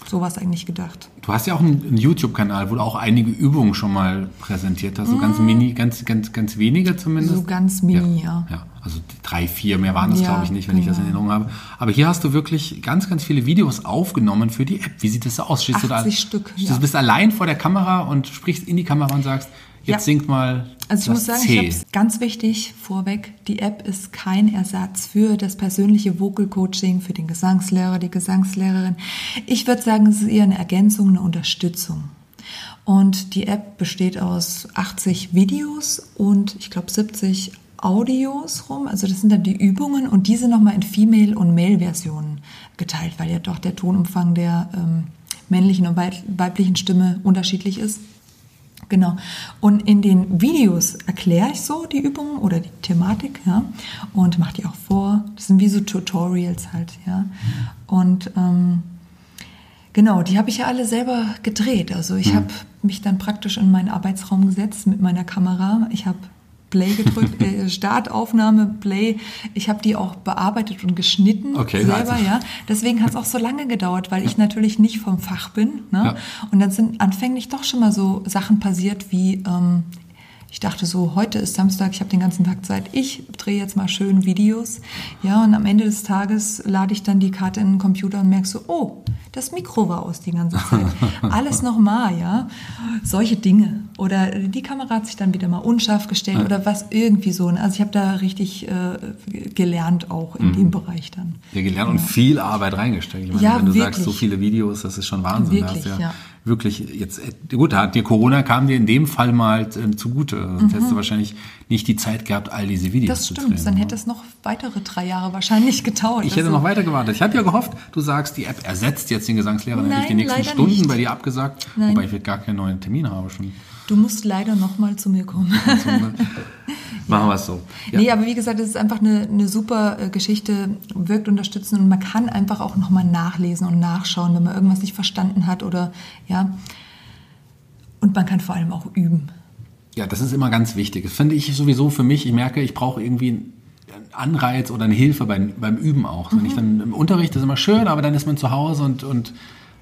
S3: So war es eigentlich gedacht.
S2: Du hast ja auch einen, einen YouTube-Kanal, wo du auch einige Übungen schon mal präsentiert hast. So mm. ganz mini, ganz, ganz, ganz wenige zumindest.
S3: So ganz mini, ja.
S2: Ja, ja. also drei, vier, mehr waren das, ja, glaube ich, nicht, wenn genau. ich das in genau. Erinnerung habe. Aber hier hast du wirklich ganz, ganz viele Videos aufgenommen für die App. Wie sieht das aus?
S3: Stehst 80 du da, Stück.
S2: Du bist allein vor der Kamera und sprichst in die Kamera und sagst, Jetzt ja. singt mal.
S3: Also ich muss sagen, C. ich ganz wichtig vorweg, die App ist kein Ersatz für das persönliche Vocal Coaching, für den Gesangslehrer, die Gesangslehrerin. Ich würde sagen, es ist eher eine Ergänzung, eine Unterstützung. Und die App besteht aus 80 Videos und ich glaube 70 Audios rum. Also das sind dann die Übungen und diese nochmal in Female- und Male-Versionen geteilt, weil ja doch der Tonumfang der ähm, männlichen und weiblichen Stimme unterschiedlich ist. Genau. Und in den Videos erkläre ich so die Übungen oder die Thematik, ja, und mache die auch vor. Das sind wie so Tutorials halt, ja. Und ähm, genau, die habe ich ja alle selber gedreht. Also ich mhm. habe mich dann praktisch in meinen Arbeitsraum gesetzt mit meiner Kamera. Ich habe Play gedrückt, äh, Startaufnahme, Play. Ich habe die auch bearbeitet und geschnitten okay, selber, also. ja. Deswegen hat es auch so lange gedauert, weil ich natürlich nicht vom Fach bin. Ne? Ja. Und dann sind anfänglich doch schon mal so Sachen passiert wie ähm, Ich dachte so, heute ist Samstag, ich habe den ganzen Tag Zeit, ich drehe jetzt mal schön Videos. Ja, und am Ende des Tages lade ich dann die Karte in den Computer und merke so, oh, das Mikro war aus die ganze Zeit. Alles nochmal, ja. Solche Dinge. Oder die Kamera hat sich dann wieder mal unscharf gestellt
S2: Ja.
S3: oder was irgendwie so. Also ich habe da richtig äh, gelernt auch in dem Bereich dann.
S2: Ja, gelernt und viel Arbeit reingesteckt. Ich meine,
S3: Ja,
S2: wenn du
S3: wirklich.
S2: sagst, so viele Videos, das ist schon Wahnsinn.
S3: Wirklich, ja.
S2: Wirklich jetzt, äh, gut, hat dir Corona kam dir in dem Fall mal äh, zugute. Sonst hättest du wahrscheinlich nicht die Zeit gehabt, all diese Videos
S3: Mhm. Das
S2: zu
S3: stimmt,
S2: drehen.
S3: dann
S2: ne?
S3: hätte es noch weitere drei Jahre wahrscheinlich gedauert.
S2: Ich hätte
S3: Also-
S2: noch weiter gewartet. Ich habe ja gehofft, du sagst, die App ersetzt jetzt den Gesangslehrer, dann hätte ich die
S3: Nein,
S2: nächsten Stunden
S3: nicht.
S2: bei dir abgesagt,
S3: Nein.
S2: wobei ich gar keinen neuen Termin habe schon.
S3: Du musst leider noch mal zu mir kommen.
S2: Machen wir es so. Ja.
S3: Nee, aber wie gesagt, es ist einfach eine, eine super äh, Geschichte, wirkt unterstützend und man kann einfach auch nochmal nachlesen und nachschauen, wenn man irgendwas nicht verstanden hat oder ja. Und man kann vor allem auch üben.
S2: Ja, das ist immer ganz wichtig. Das finde ich sowieso für mich. Ich merke, ich brauche irgendwie einen Anreiz oder eine Hilfe beim, beim Üben auch. Wenn ich dann im Unterricht ist immer schön, aber dann ist man zu Hause und, und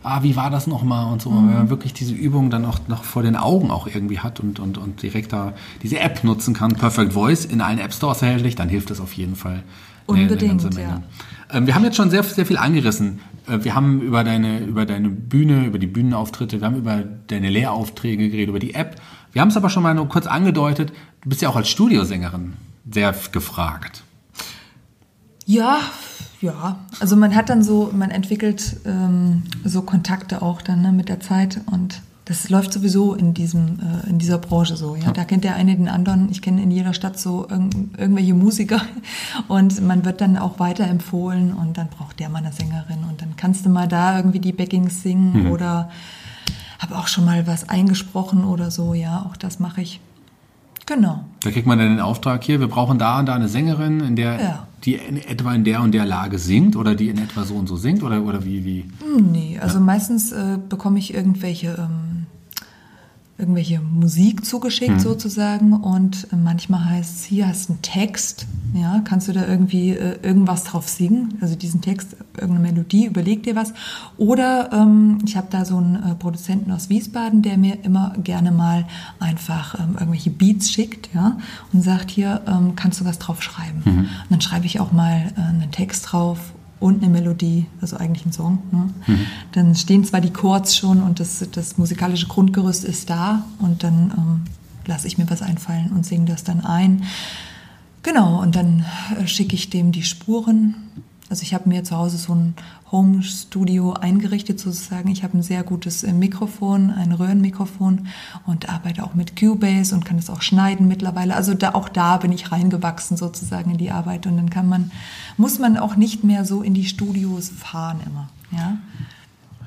S2: ah, wie war das nochmal und so. Wenn man wirklich diese Übung dann auch noch vor den Augen auch irgendwie hat und, und, und direkt da diese App nutzen kann. Perfect Voice in allen App Stores erhältlich, dann hilft das auf jeden Fall. eine- eine
S3: Unbedingt,
S2: ganze Menge.
S3: ja.
S2: Ähm, Wir haben jetzt schon sehr, sehr viel angerissen. Äh, Wir haben über deine, über deine Bühne, über die Bühnenauftritte, wir haben über deine Lehraufträge geredet, über die App. Wir haben es aber schon mal nur kurz angedeutet. Du bist ja auch als Studiosängerin sehr gefragt.
S3: Ja, ja. Also man hat dann so, man entwickelt ähm, so Kontakte auch dann ne, mit der Zeit und das läuft sowieso in diesem äh, in dieser Branche so. Ja, da kennt der eine den anderen. Ich kenne in jeder Stadt so irg irgendwelche Musiker und man wird dann auch weiterempfohlen und dann braucht der mal eine Sängerin und dann kannst du mal da irgendwie die Backings singen oder habe auch schon mal was eingesprochen oder so. Ja, auch das mache ich. Genau.
S2: Da kriegt man dann den Auftrag hier, wir brauchen da und da eine Sängerin, in der,
S3: Ja.
S2: die in etwa in der und der Lage singt oder die in etwa so und so singt oder, oder wie, wie?
S3: Nee, also meistens äh, bekomme ich irgendwelche, ähm, irgendwelche Musik zugeschickt sozusagen und manchmal heißt es, hier hast du einen Text, ja, kannst du da irgendwie äh, irgendwas drauf singen, also diesen Text, irgendeine Melodie, überleg dir was. Oder ähm, ich habe da so einen äh, Produzenten aus Wiesbaden, der mir immer gerne mal einfach ähm, irgendwelche Beats schickt, ja, und sagt, hier ähm, kannst du was drauf schreiben. Und dann schreibe ich auch mal äh, einen Text drauf und eine Melodie, also eigentlich ein Song. Ne? Dann stehen zwar die Chords schon und das, das musikalische Grundgerüst ist da und dann ähm, lasse ich mir was einfallen und singe das dann ein. Genau, und dann äh, schicke ich dem die Spuren. Also ich habe mir zu Hause so ein Home-Studio eingerichtet sozusagen. Ich habe ein sehr gutes äh, Mikrofon, ein Röhrenmikrofon und arbeite auch mit Cubase und kann es auch schneiden mittlerweile. Also da, auch da bin ich reingewachsen sozusagen in die Arbeit und dann kann man, muss man auch nicht mehr so in die Studios fahren immer. Ja?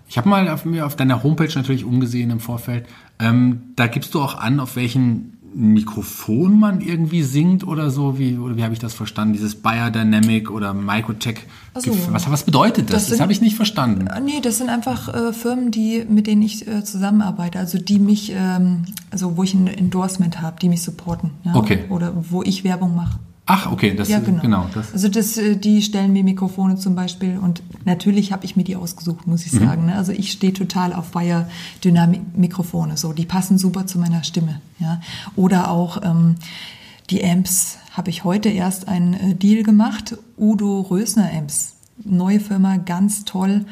S2: Ich habe mal auf, mir auf deiner Homepage natürlich umgesehen im Vorfeld. Ähm, da gibst du auch an, auf welchen Mikrofon man irgendwie singt oder so. Wie, oder wie habe ich das verstanden? Dieses Biodynamic oder Microtech.
S3: So.
S2: Was, was bedeutet das?
S3: Das
S2: Das, habe ich nicht verstanden.
S3: Äh, Nee, das sind einfach äh, Firmen, die, mit denen ich äh, zusammenarbeite, also die mich, ähm, also wo ich ein Endorsement habe, die mich supporten. Ja?
S2: Okay.
S3: Oder wo ich Werbung mache.
S2: Ach, okay, das
S3: Ja, genau.
S2: genau das.
S3: also das, äh, die stellen mir Mikrofone zum Beispiel und natürlich habe ich mir die ausgesucht, muss
S2: Mhm.
S3: ich sagen. Ne? Also ich stehe total auf Wire-Dynamik-Mikrofone, so die passen super zu meiner Stimme. Ja? Oder auch ähm, die Amps habe ich heute erst einen äh, Deal gemacht, Udo Rösner Amps, neue Firma, ganz toll,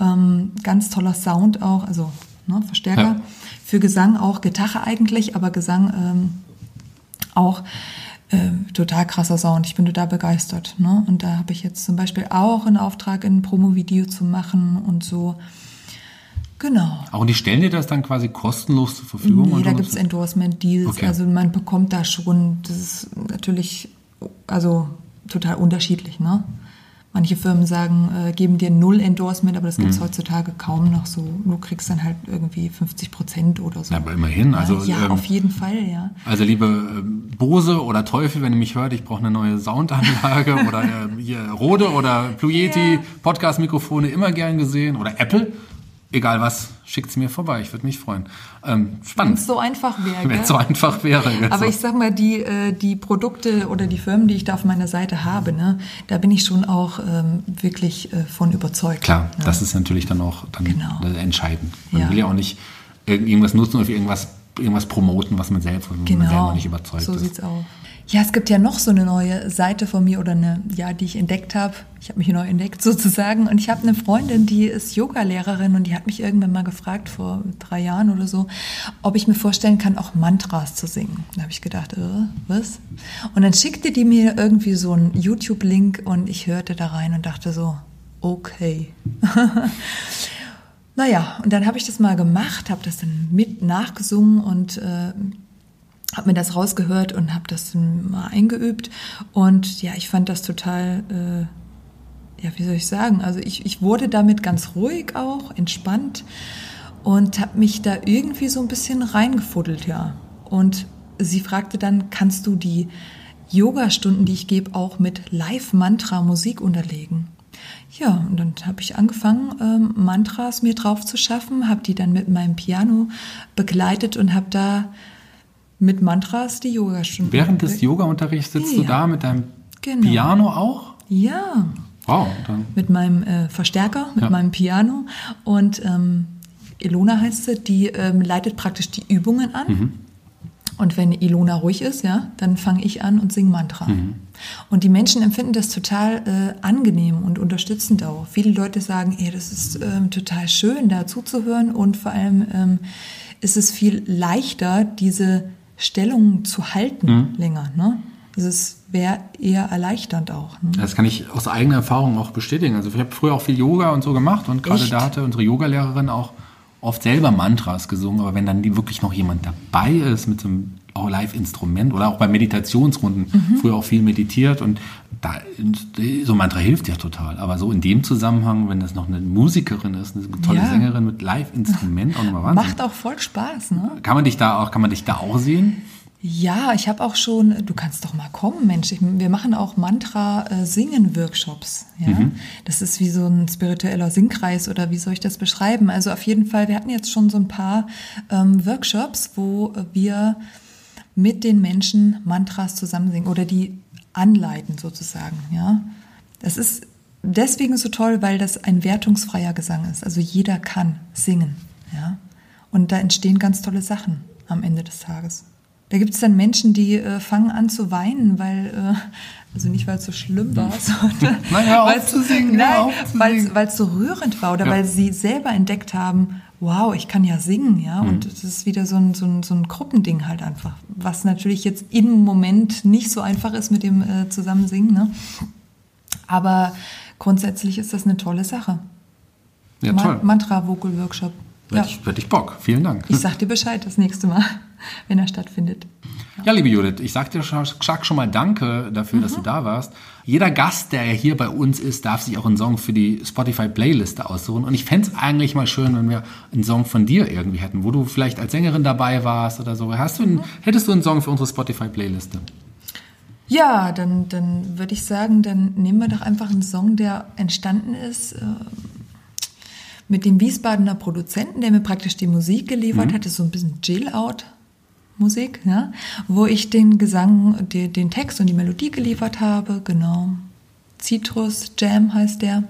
S3: ähm, ganz toller Sound auch, also ne, Verstärker.
S2: Ja.
S3: Für Gesang auch, Gitarre eigentlich, aber Gesang ähm, auch äh, total krasser Sound. Ich bin total begeistert. Ne? Und da habe ich jetzt zum Beispiel auch einen Auftrag, ein Promo-Video zu machen und so. Genau.
S2: Auch die stellen dir das dann quasi kostenlos zur Verfügung?
S3: Nee,
S2: und
S3: da gibt es Endorsement-Deals.
S2: Okay.
S3: Also man bekommt da schon, das ist natürlich also total unterschiedlich. Ne? Manche Firmen sagen, äh, geben dir null Endorsement, aber das gibt es
S2: Mhm.
S3: heutzutage kaum noch so. Du kriegst dann halt irgendwie 50 Prozent oder so.
S2: Ja, aber immerhin, also,
S3: ja,
S2: ähm,
S3: auf jeden Fall, ja.
S2: Also liebe ähm, Bose oder Teufel, wenn ihr mich hört, ich brauche eine neue Soundanlage oder hier Rode oder Pluyeti,
S3: Ja.
S2: Podcast-Mikrofone immer gern gesehen oder Apple, egal was, schickt's mir vorbei, ich würde mich freuen. Ähm,
S3: Wenn
S2: spannend,
S3: es so einfach wäre.
S2: wenn es so einfach wäre.
S3: Aber
S2: so.
S3: ich sag mal, die, äh, die Produkte oder die Firmen, die ich da auf meiner Seite habe, ne, da bin ich schon auch ähm, wirklich äh, von überzeugt.
S2: Klar,
S3: ne?
S2: das ist natürlich dann auch dann
S3: Genau.
S2: entscheidend. Man
S3: Ja.
S2: will ja auch nicht irgend- irgendwas nutzen oder für irgendwas irgendwas promoten, was man selbst, was
S3: Genau.
S2: man selber nicht überzeugt
S3: so
S2: ist.
S3: sieht's aus. Ja, es gibt ja noch so eine neue Seite von mir oder eine, ja, die ich entdeckt habe. Ich habe mich neu entdeckt sozusagen. Und ich habe eine Freundin, die ist Yoga-Lehrerin und die hat mich irgendwann mal gefragt, vor drei Jahren oder so, ob ich mir vorstellen kann, auch Mantras zu singen. Da habe ich gedacht, äh, was? Und dann schickte die mir irgendwie so einen YouTube-Link und ich hörte da rein und dachte so, okay. naja, und dann habe ich das mal gemacht, habe das dann mit nachgesungen und äh, habe mir das rausgehört und habe das mal eingeübt. Und ja, ich fand das total, äh, ja, wie soll ich sagen? Also ich, ich wurde damit ganz ruhig auch, entspannt und habe mich da irgendwie so ein bisschen reingefuddelt, ja. Und sie fragte dann, kannst du die Yoga-Stunden, die ich gebe, auch mit Live-Mantra-Musik unterlegen? Ja, und dann habe ich angefangen, ähm, Mantras mir drauf zu schaffen, habe die dann mit meinem Piano begleitet und habe da mit Mantras die Yogastunden.
S2: Während des Yoga-Unterrichts sitzt du
S3: Ja.
S2: da mit deinem
S3: Genau.
S2: Piano auch?
S3: Ja,
S2: Wow, dann
S3: mit meinem äh, Verstärker, mit
S2: Ja.
S3: meinem Piano. Und ähm, Ilona heißt sie, die ähm, leitet praktisch die Übungen an.
S2: Mhm.
S3: Und wenn Ilona ruhig ist, ja, dann fange ich an und singe Mantra.
S2: Mhm.
S3: Und die Menschen empfinden das total äh, angenehm und unterstützend auch. Viele Leute sagen, ey, das ist ähm, total schön, da zuzuhören und vor allem ähm, ist es viel leichter, diese Stellung zu halten
S2: Mhm.
S3: länger. Ne? Also es wäre eher erleichternd auch. Ne?
S2: Das kann ich aus eigener Erfahrung auch bestätigen. Also ich habe früher auch viel Yoga und so gemacht und gerade da hatte unsere Yogalehrerin auch oft selber Mantras gesungen, aber wenn dann die wirklich noch jemand dabei ist mit so einem auch Live-Instrument oder auch bei Meditationsrunden,
S3: Mhm.
S2: früher auch viel meditiert und da, so ein Mantra hilft ja total. Aber so in dem Zusammenhang, wenn das noch eine Musikerin ist, eine tolle
S3: Ja.
S2: Sängerin mit Live-Instrument, auch nochmal Wahnsinn.
S3: Macht auch voll Spaß, ne?
S2: Kann man dich da auch, kann man dich da auch sehen?
S3: Ja, ich habe auch schon, du kannst doch mal kommen, Mensch. Ich, wir machen auch Mantra-Singen-Workshops. Ja? Das ist wie so ein spiritueller Singkreis oder wie soll ich das beschreiben? Also auf jeden Fall, wir hatten jetzt schon so ein paar ähm, Workshops, wo wir mit den Menschen Mantras zusammen singen oder die anleiten sozusagen. Ja, Das ist deswegen so toll, weil das ein wertungsfreier Gesang ist. Also jeder kann singen. Ja? Und da entstehen ganz tolle Sachen am Ende des Tages. Da gibt es dann Menschen, die äh, fangen an zu weinen, weil, äh, also nicht weil es so schlimm war, sondern
S2: Na, hör auf
S3: weil's-
S2: zu singen, hör
S3: nein,
S2: auf zu
S3: weil's-
S2: singen.
S3: weil es so rührend war oder
S2: Ja.
S3: weil sie selber entdeckt haben, wow, ich kann ja singen, ja,
S2: Mhm.
S3: und es ist wieder so ein, so, ein, so ein Gruppending halt einfach, was natürlich jetzt im Moment nicht so einfach ist mit dem äh, Zusammensingen, ne? aber grundsätzlich ist das eine tolle Sache.
S2: Ja, toll.
S3: Mantra-Vocal-Workshop. Ja.
S2: Hätte ich Bock. Vielen Dank.
S3: Ich sag dir Bescheid das nächste Mal, wenn er stattfindet.
S2: Ja, liebe Judith, ich sag dir schon, sag schon mal Danke dafür, dass du da warst. Jeder Gast, der hier bei uns ist, darf sich auch einen Song für die Spotify-Playliste aussuchen. Und ich fände es eigentlich mal schön, wenn wir einen Song von dir irgendwie hätten, wo du vielleicht als Sängerin dabei warst oder so. Hast du einen, hättest du einen Song für unsere Spotify-Playliste?
S3: Ja, dann, dann würde ich sagen, dann nehmen wir doch einfach einen Song, der entstanden ist äh, mit dem Wiesbadener Produzenten, der mir praktisch die Musik geliefert hat. Das ist so ein bisschen Chill-Out-Musik, ja? wo ich den Gesang, die, den Text und die Melodie geliefert habe. Genau. Citrus Jam heißt der.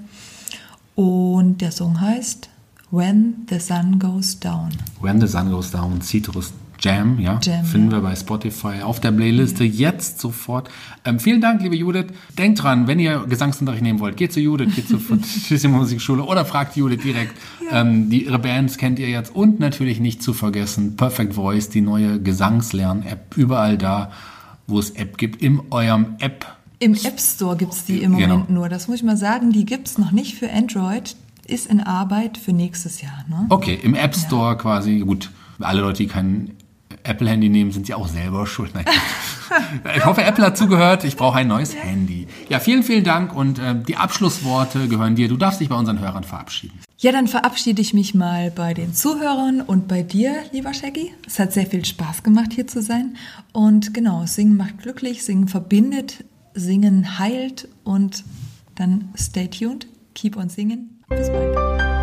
S3: Und der Song heißt When the Sun Goes Down.
S2: When the Sun Goes Down, Citrus Jam, ja,
S3: Jam,
S2: finden
S3: ja.
S2: wir bei Spotify auf der Playliste jetzt sofort. Ähm, vielen Dank, liebe Judith. Denkt dran, wenn ihr Gesangsunterricht nehmen wollt, geht zu Judith, geht zur Fissimo Musikschule oder fragt Judith direkt. Ähm, die, ihre Bands kennt ihr jetzt und natürlich nicht zu vergessen, Perfect Voice, die neue Gesangslern-App, überall da, wo es App gibt, in eurem App.
S3: Im App Store gibt es die im
S2: Genau.
S3: Moment nur. Das muss ich mal sagen, die gibt es noch nicht für Android. Ist in Arbeit für nächstes Jahr. Ne?
S2: Okay, im App Store quasi, gut, alle Leute, die kein Apple-Handy nehmen, sind ja auch selber schuld. Nein. Ich hoffe, Apple hat zugehört. Ich brauche ein neues Handy. Ja, vielen, vielen Dank und äh, die Abschlussworte gehören dir. Du darfst dich bei unseren Hörern verabschieden.
S3: Ja, dann verabschiede ich mich mal bei den Zuhörern und bei dir, lieber Shaggy. Es hat sehr viel Spaß gemacht, hier zu sein. Und genau, Singen macht glücklich, Singen verbindet, Singen heilt und dann stay tuned, keep on singen. Bis bald.